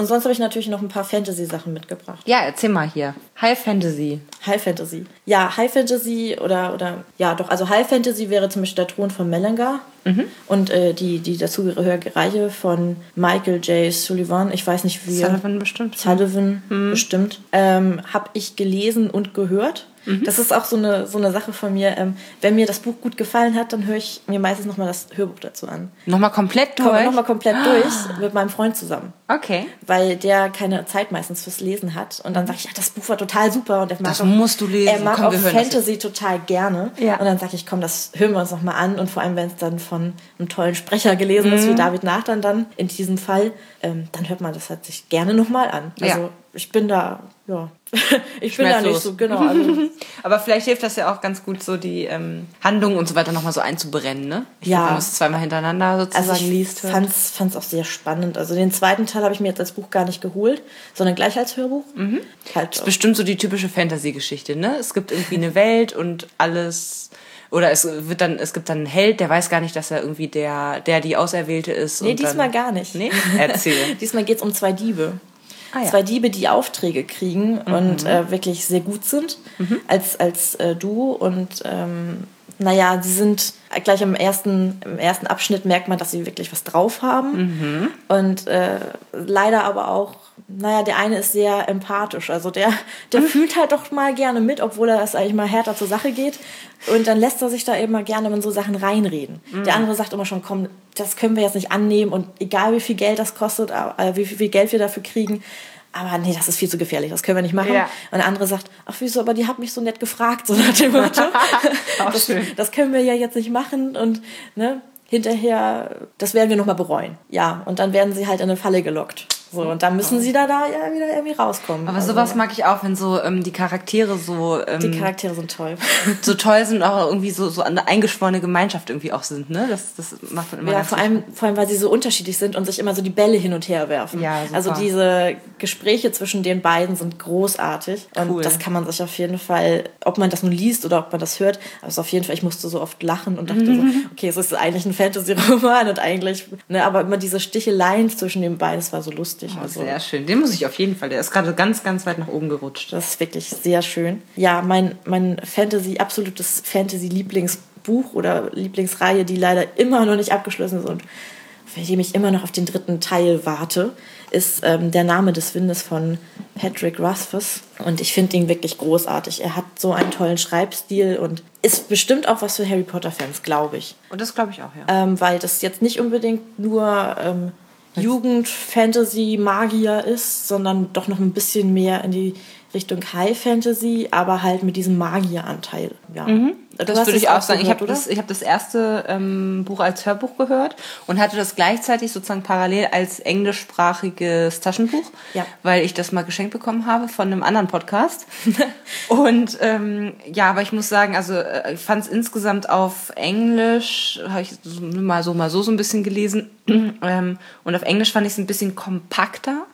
Und sonst habe ich natürlich noch ein paar Fantasy-Sachen mitgebracht. Ja, erzähl mal hier. High Fantasy. High Fantasy. Ja, High Fantasy oder, oder ja doch, also High Fantasy wäre zum Beispiel der Thron von Melangar und äh, die, die dazugehörige Reihe von Michael J. Sullivan. Ich weiß nicht wie. Sullivan bestimmt. Sullivan bestimmt. Ähm, habe ich gelesen und gehört. Das ist auch so eine, so eine Sache von mir. Ähm, wenn mir das Buch gut gefallen hat, dann höre ich mir meistens nochmal das Hörbuch dazu an. Nochmal komplett durch? Komme nochmal komplett durch mit meinem Freund zusammen. Okay. Weil der keine Zeit meistens fürs Lesen hat. Und dann sage ich, ja, das Buch war total super. Und der mag Das auch, musst du lesen. Er mag Komm, auch Fantasy total gerne. Ja. Und dann sage ich, komm, das hören wir uns nochmal an. Und vor allem, wenn es dann von einem tollen Sprecher gelesen ist, wie David Nathan dann in diesem Fall, ähm, dann hört man das halt sich gerne nochmal an. Also Ja. Ich bin da, ja, ich bin da nicht so, genau. Also, Aber vielleicht hilft das ja auch ganz gut, so die ähm, Handlungen und so weiter nochmal so einzubrennen, ne? Ich Ja. glaub, du es zweimal hintereinander sozusagen Also ich liest. fand's, fand's auch sehr spannend. Also den zweiten Teil habe ich mir jetzt als Buch gar nicht geholt, sondern gleich als Hörbuch. Halt, Bestimmt so die typische Fantasy-Geschichte, ne? Es gibt irgendwie eine Welt und alles. Oder es wird dann, es gibt dann einen Held, der weiß gar nicht, dass er irgendwie der, der die Auserwählte ist. nee, diesmal dann, gar nicht. Nee? Erzähl. diesmal geht's um zwei Diebe. Ah, ja. Mhm. Zwei Diebe, die Aufträge kriegen und äh, wirklich sehr gut sind als, als äh, du. Und ähm, naja, sie sind gleich im ersten, im ersten Abschnitt merkt man, dass sie wirklich was drauf haben. Mhm. Und äh, leider aber auch, naja, der eine ist sehr empathisch. Also der, Mhm. der fühlt halt doch mal gerne mit, obwohl er es eigentlich mal härter zur Sache geht. Und dann lässt er sich da eben mal gerne in so Sachen reinreden. Mhm. Der andere sagt immer schon, komm, das können wir jetzt nicht annehmen und egal wie viel Geld das kostet, äh, wie viel Geld wir dafür kriegen, aber nee, das ist viel zu gefährlich, das können wir nicht machen. Ja. Und der andere sagt, ach wieso, aber die hat mich so nett gefragt, so nach dem Motto. Das, das können wir ja jetzt nicht machen und ne, hinterher, das werden wir nochmal bereuen. Ja, und dann werden sie halt in eine Falle gelockt. So, und dann müssen sie da, da ja wieder irgendwie rauskommen. Aber Also, sowas mag ich auch, wenn so ähm, die Charaktere so, ähm, Die Charaktere sind toll. so toll sind und auch irgendwie so, so eine eingeschworene Gemeinschaft irgendwie auch sind, ne? Das, das macht man immer Ja, vor allem, vor allem, weil sie so unterschiedlich sind und sich immer so die Bälle hin und her werfen. Ja, super. also diese Gespräche zwischen den beiden sind großartig. Und Cool. das kann man sich auf jeden Fall, ob man das nun liest oder ob man das hört, aber es ist auf jeden Fall, ich musste so oft lachen und dachte so, okay, es ist eigentlich ein Fantasy-Roman und eigentlich, ne, aber immer diese Sticheleien zwischen den beiden, das war so lustig. Also, Sehr schön. Den muss ich auf jeden Fall. Der ist gerade ganz, ganz weit nach oben gerutscht. Das ist wirklich sehr schön. Ja, mein, mein Fantasy, absolutes Fantasy-Lieblingsbuch oder Lieblingsreihe, die leider immer noch nicht abgeschlossen ist und für die ich immer noch auf den dritten Teil warte, ist ähm, Der Name des Windes von Patrick Rothfuss. Und ich finde ihn wirklich großartig. Er hat so einen tollen Schreibstil und ist bestimmt auch was für Harry Potter-Fans, glaube ich. Und das glaube ich auch, ja. Ähm, weil das jetzt nicht unbedingt nur ähm, Jugend, Fantasy, Magier ist, sondern doch noch ein bisschen mehr in die Richtung High Fantasy, aber halt mit diesem Magieranteil. Ja. Mhm. Das würde ich auch sagen. Ich habe das, ich hab das erste ähm, Buch als Hörbuch gehört und hatte das gleichzeitig sozusagen parallel als englischsprachiges Taschenbuch, Ja. weil ich das mal geschenkt bekommen habe von einem anderen Podcast. und ähm, ja, aber ich muss sagen, also äh, ich fand es insgesamt auf Englisch, habe ich so, mal so, mal so so ein bisschen gelesen. ähm, und auf Englisch fand ich es ein bisschen kompakter.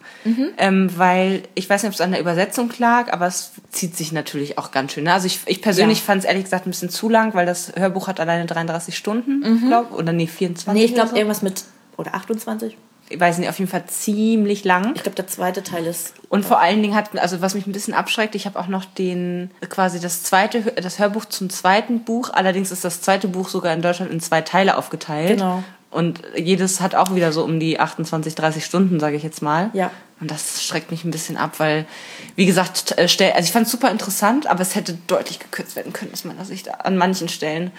Ähm, weil ich weiß nicht, ob es an der Übersetzung lag, aber es zieht sich natürlich auch ganz schön. Ne? Also ich, ich persönlich Ja. fand es ehrlich gesagt ein bisschen zu lang, weil das Hörbuch hat alleine 33 Stunden, glaube oder nee, 24. Nee, ich glaube so. irgendwas mit, oder 28? Ich weiß nicht, auf jeden Fall ziemlich lang. Ich glaube, der zweite Teil ist. Und vor allen Dingen hat, also was mich ein bisschen abschreckt, ich habe auch noch den, quasi das zweite, das Hörbuch zum zweiten Buch. Allerdings ist das zweite Buch sogar in Deutschland in zwei Teile aufgeteilt. Genau. Und jedes hat auch wieder so um die 28, 30 Stunden, sage ich jetzt mal. Ja. Und das schreckt mich ein bisschen ab, weil, wie gesagt, äh, stell, also ich fand es super interessant, aber es hätte deutlich gekürzt werden können aus meiner Sicht an manchen Stellen.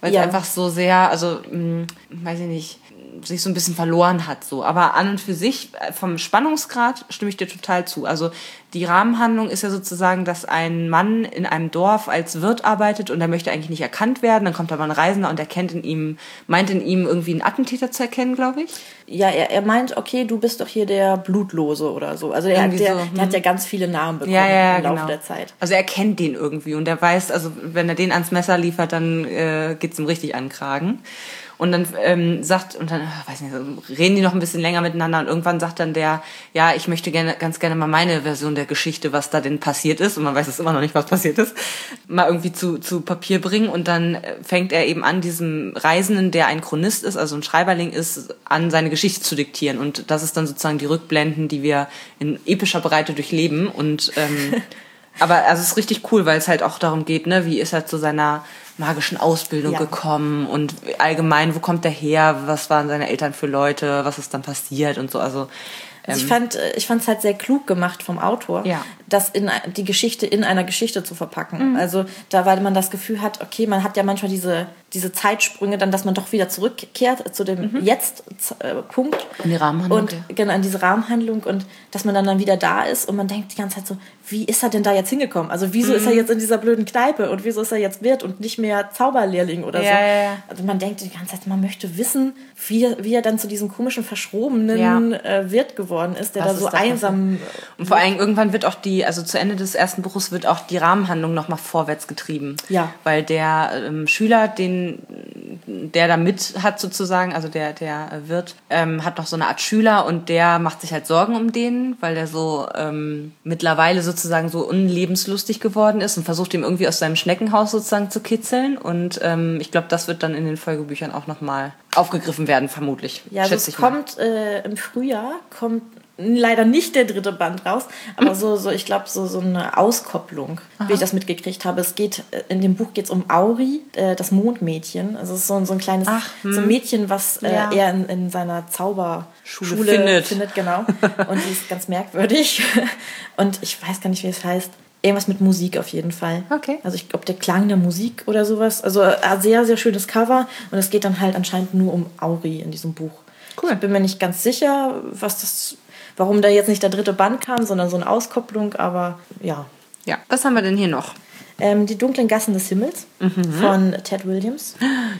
Weil Ja. es einfach so sehr, also, mh, weiß ich nicht, sich so ein bisschen verloren hat. So. Aber an und für sich, äh, vom Spannungsgrad stimme ich dir total zu. Also die Rahmenhandlung ist ja sozusagen, dass ein Mann in einem Dorf als Wirt arbeitet und er möchte eigentlich nicht erkannt werden. Dann kommt aber ein Reisender und erkennt in ihm, meint in ihm irgendwie einen Attentäter zu erkennen, glaube ich. Ja, er, er meint, okay, du bist doch hier der Blutlose oder so. Also Irgendwie der, so, hm. der hat ja ganz viele Namen bekommen Ja, ja, im Laufe genau. der Zeit. Also er kennt den irgendwie und er weiß, also wenn er den ans Messer liefert, dann äh, geht's ihm richtig an den Kragen. Und dann ähm, sagt, und dann, weiß nicht, reden die noch ein bisschen länger miteinander und irgendwann sagt dann der, ja, ich möchte gerne, ganz gerne mal meine Version der Geschichte, was da denn passiert ist, und man weiß es immer noch nicht, was passiert ist, mal irgendwie zu, zu Papier bringen. Und dann äh, fängt er eben an, diesem Reisenden, der ein Chronist ist, also ein Schreiberling ist, an seine Geschichte zu diktieren. Und das ist dann sozusagen die Rückblenden, die wir in epischer Breite durchleben. Und ähm, aber also es ist richtig cool, weil es halt auch darum geht, ne, wie ist er zu seiner magischen Ausbildung Ja. gekommen und allgemein, wo kommt er her, was waren seine Eltern für Leute, was ist dann passiert und so. Also Also ich fand äh, ich fand es halt sehr klug gemacht vom Autor, Ja. das in die Geschichte in einer Geschichte zu verpacken. Also da weil man das Gefühl hat, okay, man hat ja manchmal diese diese Zeitsprünge, dann dass man doch wieder zurückkehrt zu dem jetzt äh, Punkt In die Rahmenhandlung, und ja. genau an diese Rahmenhandlung und dass man dann dann wieder da ist und man denkt die ganze Zeit so, wie ist er denn da jetzt hingekommen? Also wieso Mhm. ist er jetzt in dieser blöden Kneipe und wieso ist er jetzt Wirt und nicht mehr Zauberlehrling oder so? Ja, ja, ja. Also man denkt die ganze Zeit, man möchte wissen, wie, er- wie er dann zu diesem komischen, verschrobenen äh, Wirt geworden ist, der Was da so einsam. Und vor allem irgendwann wird auch die, also zu Ende des ersten Buches wird auch die Rahmenhandlung nochmal vorwärts getrieben. Ja. Weil der ähm, Schüler, den, der da mit hat sozusagen, also der, der äh, Wirt, ähm, hat noch so eine Art Schüler und der macht sich halt Sorgen um den, weil der so ähm, mittlerweile sozusagen so unlebenslustig geworden ist und versucht ihm irgendwie aus seinem Schneckenhaus sozusagen zu kitzeln. Und ähm, ich glaube, das wird dann in den Folgebüchern auch nochmal aufgegriffen werden, vermutlich. Ja, also es kommt äh, im Frühjahr, kommt leider nicht der dritte Band raus, Hm. aber so, so ich glaube, so, so eine Auskopplung, wie ich das mitgekriegt habe. Es geht, äh, in dem Buch geht es um Auri, äh, das Mondmädchen. Also es ist so, ein- so ein kleines Ach, so ein Mädchen, was äh, Ja. er in, in seiner Zauberschule Schule findet. findet. Genau. Und die ist ganz merkwürdig. Und ich weiß gar nicht, wie es heißt. Irgendwas mit Musik auf jeden Fall. Okay. Also ich glaube, der Klang der Musik oder sowas. Also äh, sehr, sehr schönes Cover. Und es geht dann halt anscheinend nur um Auri in diesem Buch. Cool. Ich bin mir nicht ganz sicher, was das, warum da jetzt nicht der dritte Band kam, sondern so eine Auskopplung. Aber ja. Ja, was haben wir denn hier noch? Ähm, die dunklen Gassen des Himmels Mhm. von Ted Williams.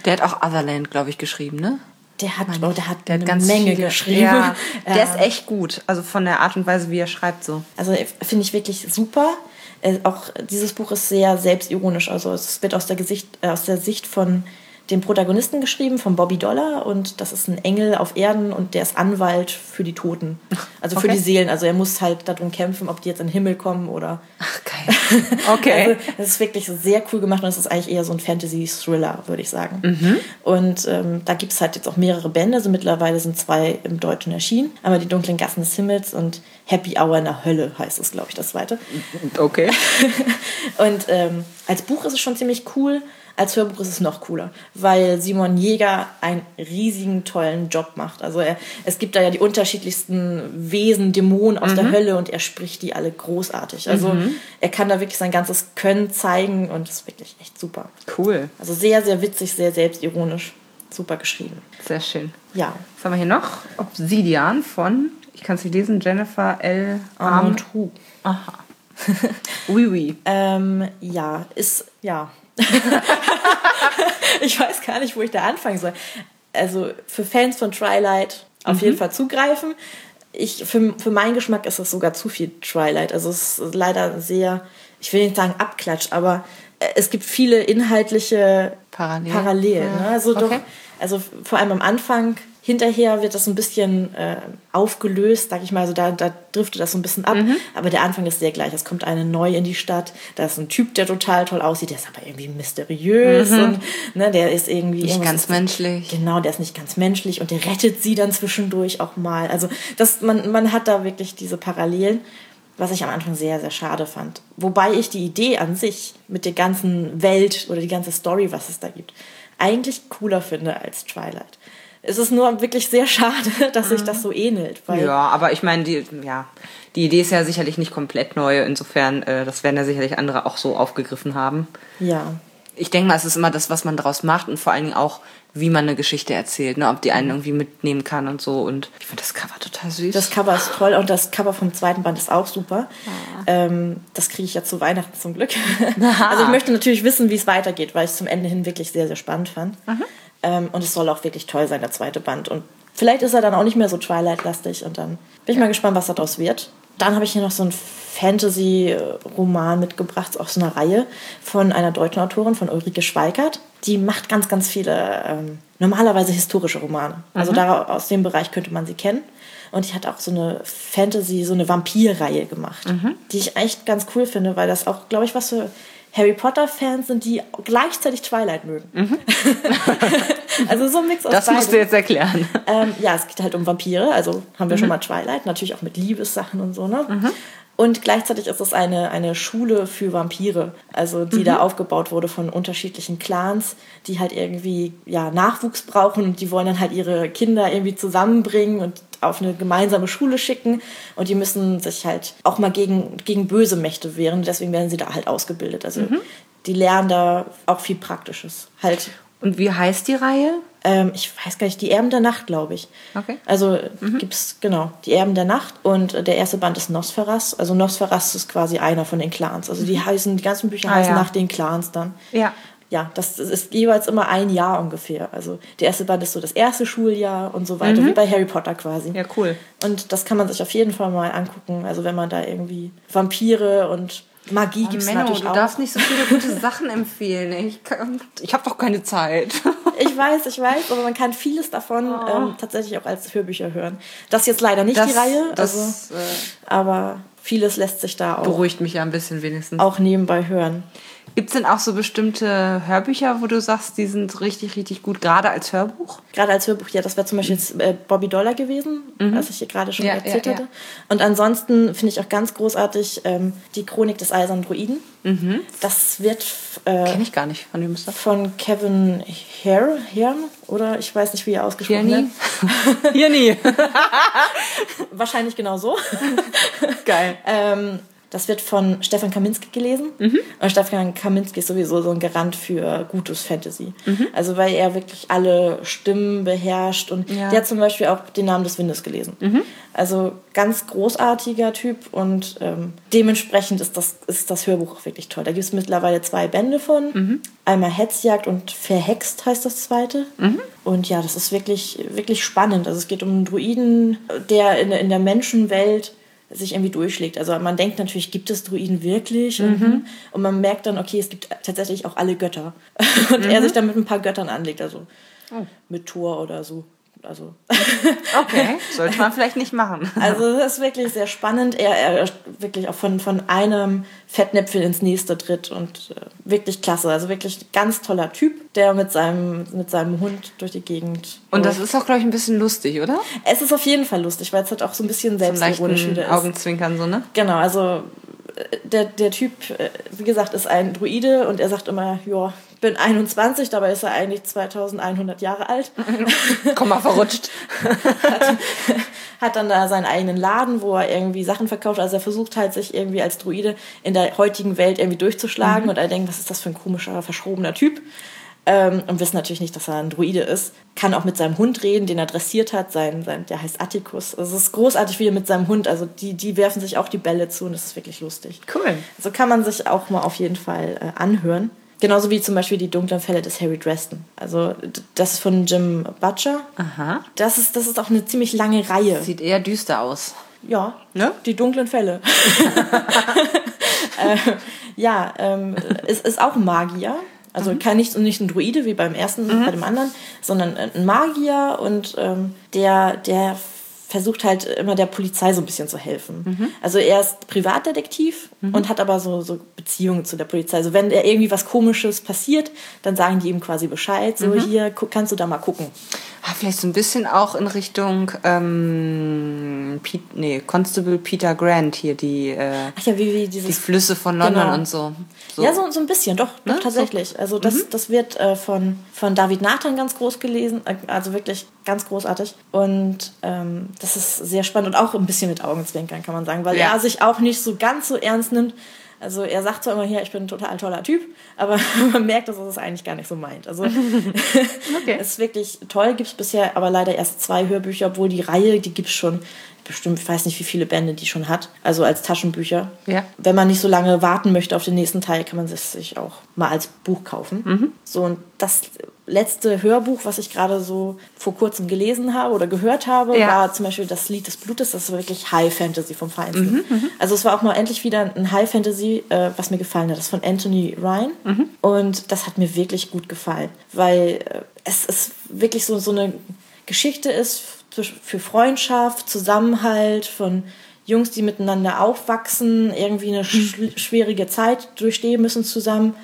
Der hat auch Otherland, glaube ich, geschrieben, ne? Der hat, oh, der hat Der eine hat ganz Menge viele, geschrieben. Ja, der ist echt gut. Also von der Art und Weise, wie er schreibt, so. Also äh, finde ich wirklich super. Äh, auch dieses Buch ist sehr selbstironisch. Also es wird aus der, Gesicht, äh, aus der Sicht von dem Protagonisten geschrieben, von Bobby Dollar. Und das ist ein Engel auf Erden und der ist Anwalt für die Toten. Also für Okay. die Seelen. Also er muss halt darum kämpfen, ob die jetzt in den Himmel kommen oder. Ach, geil. Okay. Also, das ist wirklich sehr cool gemacht und es ist eigentlich eher so ein Fantasy-Thriller, würde ich sagen. Mhm. Und ähm, da gibt es halt jetzt auch mehrere Bände. Also mittlerweile sind zwei im Deutschen erschienen. Einmal die dunklen Gassen des Himmels und Happy Hour in der Hölle heißt es, glaube ich, das zweite. okay. Und ähm, als Buch ist es schon ziemlich cool. Als Hörbuch ist es noch cooler, weil Simon Jäger einen riesigen, tollen Job macht. Also er, es gibt da ja die unterschiedlichsten Wesen, Dämonen aus der Hölle und er spricht die alle großartig. Also er kann da wirklich sein ganzes Können zeigen und das ist wirklich echt super. Cool. Also sehr, sehr witzig, sehr selbstironisch. Super geschrieben. Sehr schön. Ja. Was haben wir hier noch? Obsidian von, ich kann es nicht lesen, Jennifer L. Armand. Hu. Aha. oui, oui. Ähm, ja, ist, ja. ich weiß gar nicht, wo ich da anfangen soll. Also für Fans von Twilight auf jeden Fall zugreifen. Ich, für, für meinen Geschmack ist es sogar zu viel Twilight. Also es ist leider sehr, ich will nicht sagen abklatscht, aber äh, es gibt viele inhaltliche Parallel. Parallelen. Ja. Ne? Also, doch, Okay. also vor allem am Anfang, hinterher wird das ein bisschen äh, aufgelöst, sag ich mal, also da, da driftet das so ein bisschen ab, Mhm. aber der Anfang ist sehr gleich. Es kommt eine neu in die Stadt, da ist ein Typ, der total toll aussieht, der ist aber irgendwie mysteriös und ne, der ist irgendwie Mhm. Nicht ganz menschlich. Genau, der ist nicht ganz menschlich und der rettet sie dann zwischendurch auch mal. Also das, man, man hat da wirklich diese Parallelen, was ich am Anfang sehr, sehr schade fand. Wobei ich die Idee an sich mit der ganzen Welt oder die ganze Story, was es da gibt, eigentlich cooler finde als Twilight. Es ist nur wirklich sehr schade, dass sich das so ähnelt. Ja, aber ich meine, die, ja, die Idee ist ja sicherlich nicht komplett neu. Insofern, äh, das werden ja sicherlich andere auch so aufgegriffen haben. ja. Ich denke mal, es ist immer das, was man daraus macht und vor allen Dingen auch, wie man eine Geschichte erzählt, ne? ob die einen irgendwie mitnehmen kann und so. Und ich finde das Cover total süß. Das Cover ist toll und das Cover vom zweiten Band ist auch super. Ähm, das kriege ich ja zu Weihnachten zum Glück. also ich möchte natürlich wissen, wie es weitergeht, weil ich es zum Ende hin wirklich sehr, sehr spannend fand. Ähm, und es soll auch wirklich toll sein, der zweite Band. Und vielleicht ist er dann auch nicht mehr so Twilight-lastig und dann bin ich mal gespannt, was daraus wird. Dann habe ich hier noch so einen Fantasy-Roman mitgebracht aus einer Reihe von einer deutschen Autorin, von Ulrike Schweikert. Die macht ganz, ganz viele ähm, normalerweise historische Romane. Also Mhm. da, aus dem Bereich könnte man sie kennen. Und die hat auch so eine Fantasy, so eine Vampir-Reihe gemacht, Mhm. die ich echt ganz cool finde, weil das auch, glaube ich, was für Harry Potter-Fans sind, die gleichzeitig Twilight mögen. also so ein Mix aus Mhm. Das musst du jetzt erklären. Ähm, ja, es geht halt um Vampire, also haben wir Mhm. schon mal Twilight, natürlich auch mit Liebessachen und so, ne? Und gleichzeitig ist es eine, eine Schule für Vampire, also die Mhm. da aufgebaut wurde von unterschiedlichen Clans, die halt irgendwie ja, Nachwuchs brauchen und die wollen dann halt ihre Kinder irgendwie zusammenbringen und auf eine gemeinsame Schule schicken und die müssen sich halt auch mal gegen, gegen böse Mächte wehren, deswegen werden sie da halt ausgebildet. Also Mhm. die lernen da auch viel Praktisches. Halt Und wie heißt die Reihe? ähm, ich weiß gar nicht, die Erben der Nacht, glaube ich. Okay. Also gibt's, genau, die Erben der Nacht und der erste Band ist Nosferas. Also Nosferas ist quasi einer von den Clans. Also die heißen, die ganzen Bücher Ah, heißen ja. nach den Clans dann. Ja. Ja, das ist jeweils immer ein Jahr ungefähr. Also der erste Band ist so das erste Schuljahr und so weiter, wie bei Harry Potter quasi. Mhm. Ja, cool. Und das kann man sich auf jeden Fall mal angucken. Also wenn man da irgendwie Vampire und Magie Oh, gibt's Menno, natürlich du auch. darfst nicht so viele gute Sachen empfehlen. Ich, kann- ich habe doch keine Zeit. Ich weiß, ich weiß, aber man kann vieles davon ähm, tatsächlich auch als Hörbücher hören. Das jetzt leider nicht die Reihe, also, das äh, aber vieles lässt sich da auch, beruhigt mich ja ein bisschen wenigstens. auch nebenbei hören. Gibt es denn auch so bestimmte Hörbücher, wo du sagst, die sind richtig, richtig gut, gerade als Hörbuch? Gerade als Hörbuch, ja, das wäre zum Beispiel jetzt äh, Bobby Dollar gewesen, was ich hier gerade schon Ja, erzählt ja, ja. hatte. Und ansonsten finde ich auch ganz großartig ähm, die Chronik des Eisernen Druiden. Das wird äh, Kenne ich gar nicht. Von wem ist das? von Kevin Hare, Herm, oder ich weiß nicht, wie er ausgesprochen Hier wird. nie. Hier nie. Wahrscheinlich genau so. Geil. Ähm, das wird von Stefan Kaminski gelesen. Mhm. Und Stefan Kaminski ist sowieso so ein Garant für gutes Fantasy. Mhm. Also weil er wirklich alle Stimmen beherrscht. Und Ja. Mhm. der hat zum Beispiel auch den Namen des Windes gelesen. Also ganz großartiger Typ und ähm, dementsprechend ist das, ist das Hörbuch auch wirklich toll. Da gibt es mittlerweile zwei Bände von. Mhm. Einmal Hetzjagd und Verhext heißt das zweite. Mhm. Und ja, das ist wirklich, wirklich spannend. Also es geht um einen Druiden, der in, in der Menschenwelt sich irgendwie durchschlägt. Also man denkt natürlich, gibt es Druiden wirklich? Und, und man merkt dann, okay, es gibt tatsächlich auch alle Götter. Und er sich dann mit ein paar Göttern anlegt, also mit Thor oder so. Also, Okay, sollte man vielleicht nicht machen. also das ist wirklich sehr spannend. Er, er wirklich auch von, von einem Fettnäpfel ins nächste tritt und äh, wirklich klasse. Also wirklich ganz toller Typ, der mit seinem, mit seinem Hund durch die Gegend. Und das ist auch, glaube ich, ein bisschen lustig, oder? es ist auf jeden Fall lustig, weil es halt auch so ein bisschen selbstironisch wieder ist. Augenzwinkern so, ne? Genau, also der, der Typ, äh, wie gesagt, ist ein Druide und er sagt immer, ja, bin 21, dabei ist er eigentlich 2100 Jahre alt. Komm mal verrutscht. Hat dann da seinen eigenen Laden, wo er irgendwie Sachen verkauft. Also er versucht halt, sich irgendwie als Druide in der heutigen Welt irgendwie durchzuschlagen und er denkt, was ist das für ein komischer, verschrobener Typ. Ähm, und wissen natürlich nicht, dass er ein Druide ist. Kann auch mit seinem Hund reden, den er dressiert hat. Sein, sein, der heißt Atticus. Also es ist großartig, wie er mit seinem Hund, also die, die werfen sich auch die Bälle zu und das ist wirklich lustig. Cool. So kann man sich auch mal auf jeden Fall äh, anhören. Genauso wie zum Beispiel die dunklen Fälle des Harry Dresden. Also das ist von Jim Butcher. Aha. Das ist, das ist auch eine ziemlich lange Reihe. Sieht eher düster aus. Ja, Ne? die dunklen Fälle. äh, ja, ähm, es ist auch ein Magier. Also kein nicht, nicht ein Druide wie beim ersten, bei dem anderen, sondern ein Magier und ähm, der, der versucht halt immer der Polizei so ein bisschen zu helfen. Also er ist Privatdetektiv und hat aber so, so Beziehungen zu der Polizei. Also wenn er irgendwie was Komisches passiert, dann sagen die ihm quasi Bescheid. So hier gu- kannst du da mal gucken. Ah, vielleicht so ein bisschen auch in Richtung ähm, Pete, nee, Constable Peter Grant hier, die, äh, ja, wie, wie die dieses Flüsse von London Genau. und so. so. Ja, so, so ein bisschen, doch, doch Ne? tatsächlich. Also das, das wird äh, von, von David Nathan ganz groß gelesen, äh, also wirklich ganz großartig. Und ähm, das ist sehr spannend und auch ein bisschen mit Augenzwinkern, kann man sagen, weil Ja. er sich auch nicht so ganz so ernst nimmt. Also er sagt zwar immer hier, ich bin ein total toller Typ, aber man merkt, dass er es eigentlich gar nicht so meint. Also es ist wirklich toll, gibt es bisher aber leider erst zwei Hörbücher, obwohl die Reihe, die gibt es schon, bestimmt, ich weiß nicht, wie viele Bände die schon hat, also als Taschenbücher. Ja. Wenn man nicht so lange warten möchte auf den nächsten Teil, kann man es sich auch mal als Buch kaufen. Mhm. So, und das letzte Hörbuch, was ich gerade so vor kurzem gelesen habe oder gehört habe, Ja. war zum Beispiel das Lied des Blutes. Das ist wirklich High Fantasy vom Feinsten. Mhm, Also es war auch mal endlich wieder ein High Fantasy, äh, was mir gefallen hat. Das ist von Anthony Ryan. Mhm. Und das hat mir wirklich gut gefallen, weil äh, es ist wirklich so, so eine Geschichte ist für- Freundschaft, Zusammenhalt, von Jungs, die miteinander aufwachsen, irgendwie eine sch schwierige Zeit durchstehen müssen zusammen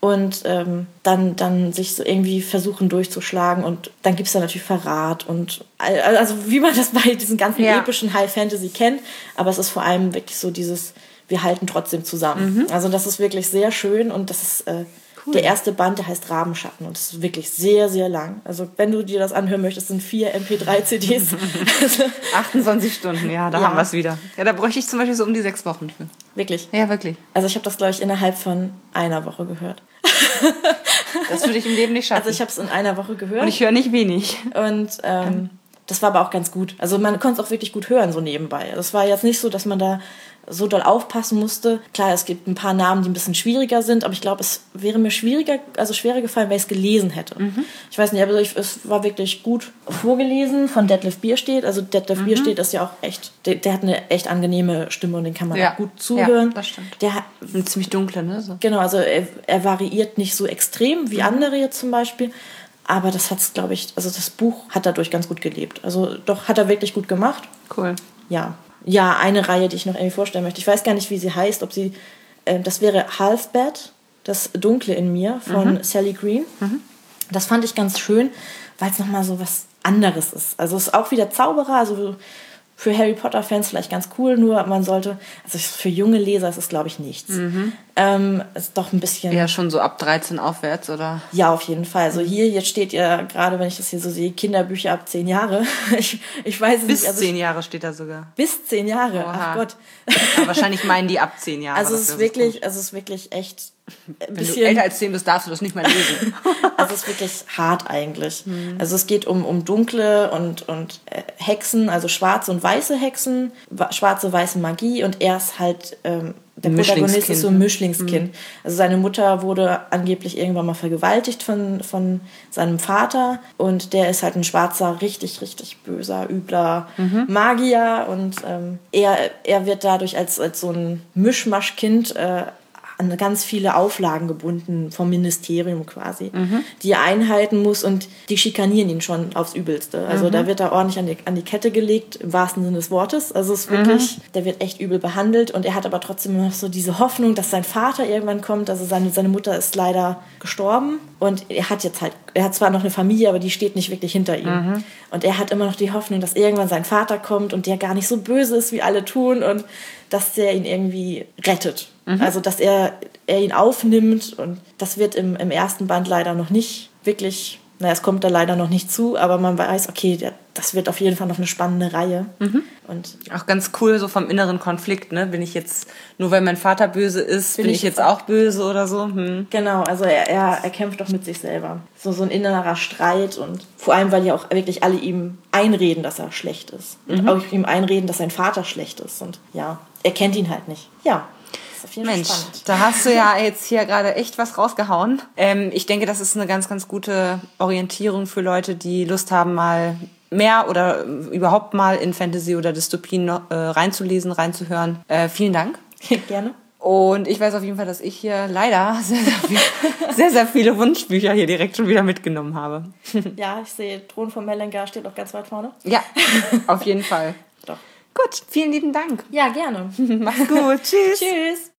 und ähm, dann, dann sich so irgendwie versuchen durchzuschlagen und dann gibt es da natürlich Verrat und also wie man das bei diesen ganzen Ja. epischen High Fantasy kennt, aber es ist vor allem wirklich so dieses, wir halten trotzdem zusammen. Also das ist wirklich sehr schön und das ist äh, der erste Band, der heißt Rabenschatten und es ist wirklich sehr, sehr lang. Also wenn du dir das anhören möchtest, sind vier MP3-CDs. 28 Stunden, ja, da Ja. haben wir es wieder. Ja, da bräuchte ich zum Beispiel so um die sechs Wochen für. wirklich. Ja, wirklich. Also ich habe das, glaube ich, innerhalb von einer Woche gehört. Das würde ich im Leben nicht schaffen. Also ich habe es in einer Woche gehört. Und ich höre nicht wenig. Und ähm, das war aber auch ganz gut. Also man konnte es auch wirklich gut hören, so nebenbei. Das war jetzt nicht so, dass man da so doll aufpassen musste. Klar, es gibt ein paar Namen, die ein bisschen schwieriger sind, aber ich glaube, es wäre mir schwieriger, also schwerer gefallen, wenn ich es gelesen hätte. Ich weiß nicht, aber ich, es war wirklich gut vorgelesen von Detlef Bierstedt. Also Detlef Bierstedt ist ja auch echt, der, der hat eine echt angenehme Stimme und den kann man Ja. auch gut zuhören. Ja, das stimmt. Der hat, Und ziemlich dunkle, ne? So. Genau, also er, er variiert nicht so extrem wie andere jetzt zum Beispiel. Aber das hat's, glaube ich, also das Buch hat dadurch ganz gut gelebt. Also doch hat er wirklich gut gemacht. Cool. Ja. Ja, eine Reihe, die ich noch irgendwie vorstellen möchte. Ich weiß gar nicht, wie sie heißt, ob sie, äh, das wäre Halfbad, das Dunkle in mir von Sally Green. Das fand ich ganz schön, weil es nochmal so was anderes ist. Also es ist auch wieder Zauberer, also für Harry Potter-Fans vielleicht ganz cool, nur man sollte, also für junge Leser ist es, glaube ich, nichts. Ähm, ist doch ein bisschen. Ja, schon so ab 13 aufwärts, oder? Ja, auf jeden Fall. Also hier, jetzt steht ja gerade, wenn ich das hier so sehe, Kinderbücher ab zehn Jahre. Ich, ich weiß es Bis nicht. Also zehn Jahre steht da sogar. bis zehn Jahre. Ach Oha. Gott. Aber wahrscheinlich meinen die ab zehn Jahre. Also es ist wirklich, also es ist wirklich echt ein Wenn du bisschen, älter als zehn bist, darfst du das nicht mehr lesen. also es ist wirklich hart eigentlich. Mhm. Also es geht um, um dunkle und, und äh, Hexen, also schwarze und weiße Hexen, wa- schwarze, weiße Magie und er ist halt, ähm, der Protagonist ist so ein ne? Mischlingskind. Also seine Mutter wurde angeblich irgendwann mal vergewaltigt von, von seinem Vater und der ist halt ein schwarzer, richtig, richtig böser, übler Mhm. Magier und ähm, er, er wird dadurch als, als so ein Mischmaschkind äh, an ganz viele Auflagen gebunden vom Ministerium quasi, die er einhalten muss und die schikanieren ihn schon aufs Übelste. Also da wird er ordentlich an die, an die Kette gelegt, im wahrsten Sinne des Wortes. Also es ist wirklich, der wird echt übel behandelt und er hat aber trotzdem noch so diese Hoffnung, dass sein Vater irgendwann kommt. Also seine, seine Mutter ist leider gestorben und er hat jetzt halt, er hat zwar noch eine Familie, aber die steht nicht wirklich hinter ihm. Und er hat immer noch die Hoffnung, dass irgendwann sein Vater kommt und der gar nicht so böse ist, wie alle tun und dass der ihn irgendwie rettet. Also, dass er, er ihn aufnimmt und das wird im, im ersten Band leider noch nicht wirklich, naja, es kommt da leider noch nicht zu, aber man weiß, okay, der, das wird auf jeden Fall noch eine spannende Reihe. Und Auch ganz cool, so vom inneren Konflikt, ne? Bin ich jetzt, nur weil mein Vater böse ist, bin, Bin ich ich jetzt auch böse oder so? Hm. Genau, also er, er, er kämpft doch mit sich selber. So, so ein innerer Streit und vor allem, weil ja auch wirklich alle ihm einreden, dass er schlecht ist. Und auch ihm einreden, dass sein Vater schlecht ist. Und ja, er kennt ihn halt nicht. Ja, auf jeden Mensch, Fall spannend. da hast du ja jetzt hier gerade echt was rausgehauen. Ähm, ich denke, das ist eine ganz, ganz gute Orientierung für Leute, die Lust haben, mal mehr oder überhaupt mal in Fantasy oder Dystopien noch, äh, reinzulesen, reinzuhören. Äh, vielen Dank. Gerne. Und ich weiß auf jeden Fall, dass ich hier leider sehr, sehr, viel, sehr, sehr viele Wunschbücher hier direkt schon wieder mitgenommen habe. Ja, ich sehe, Thron von Melengar steht auch ganz weit vorne. Ja, auf jeden Fall. Doch. Gut, vielen lieben Dank. Ja, gerne. Mach's gut. Tschüss. Tschüss.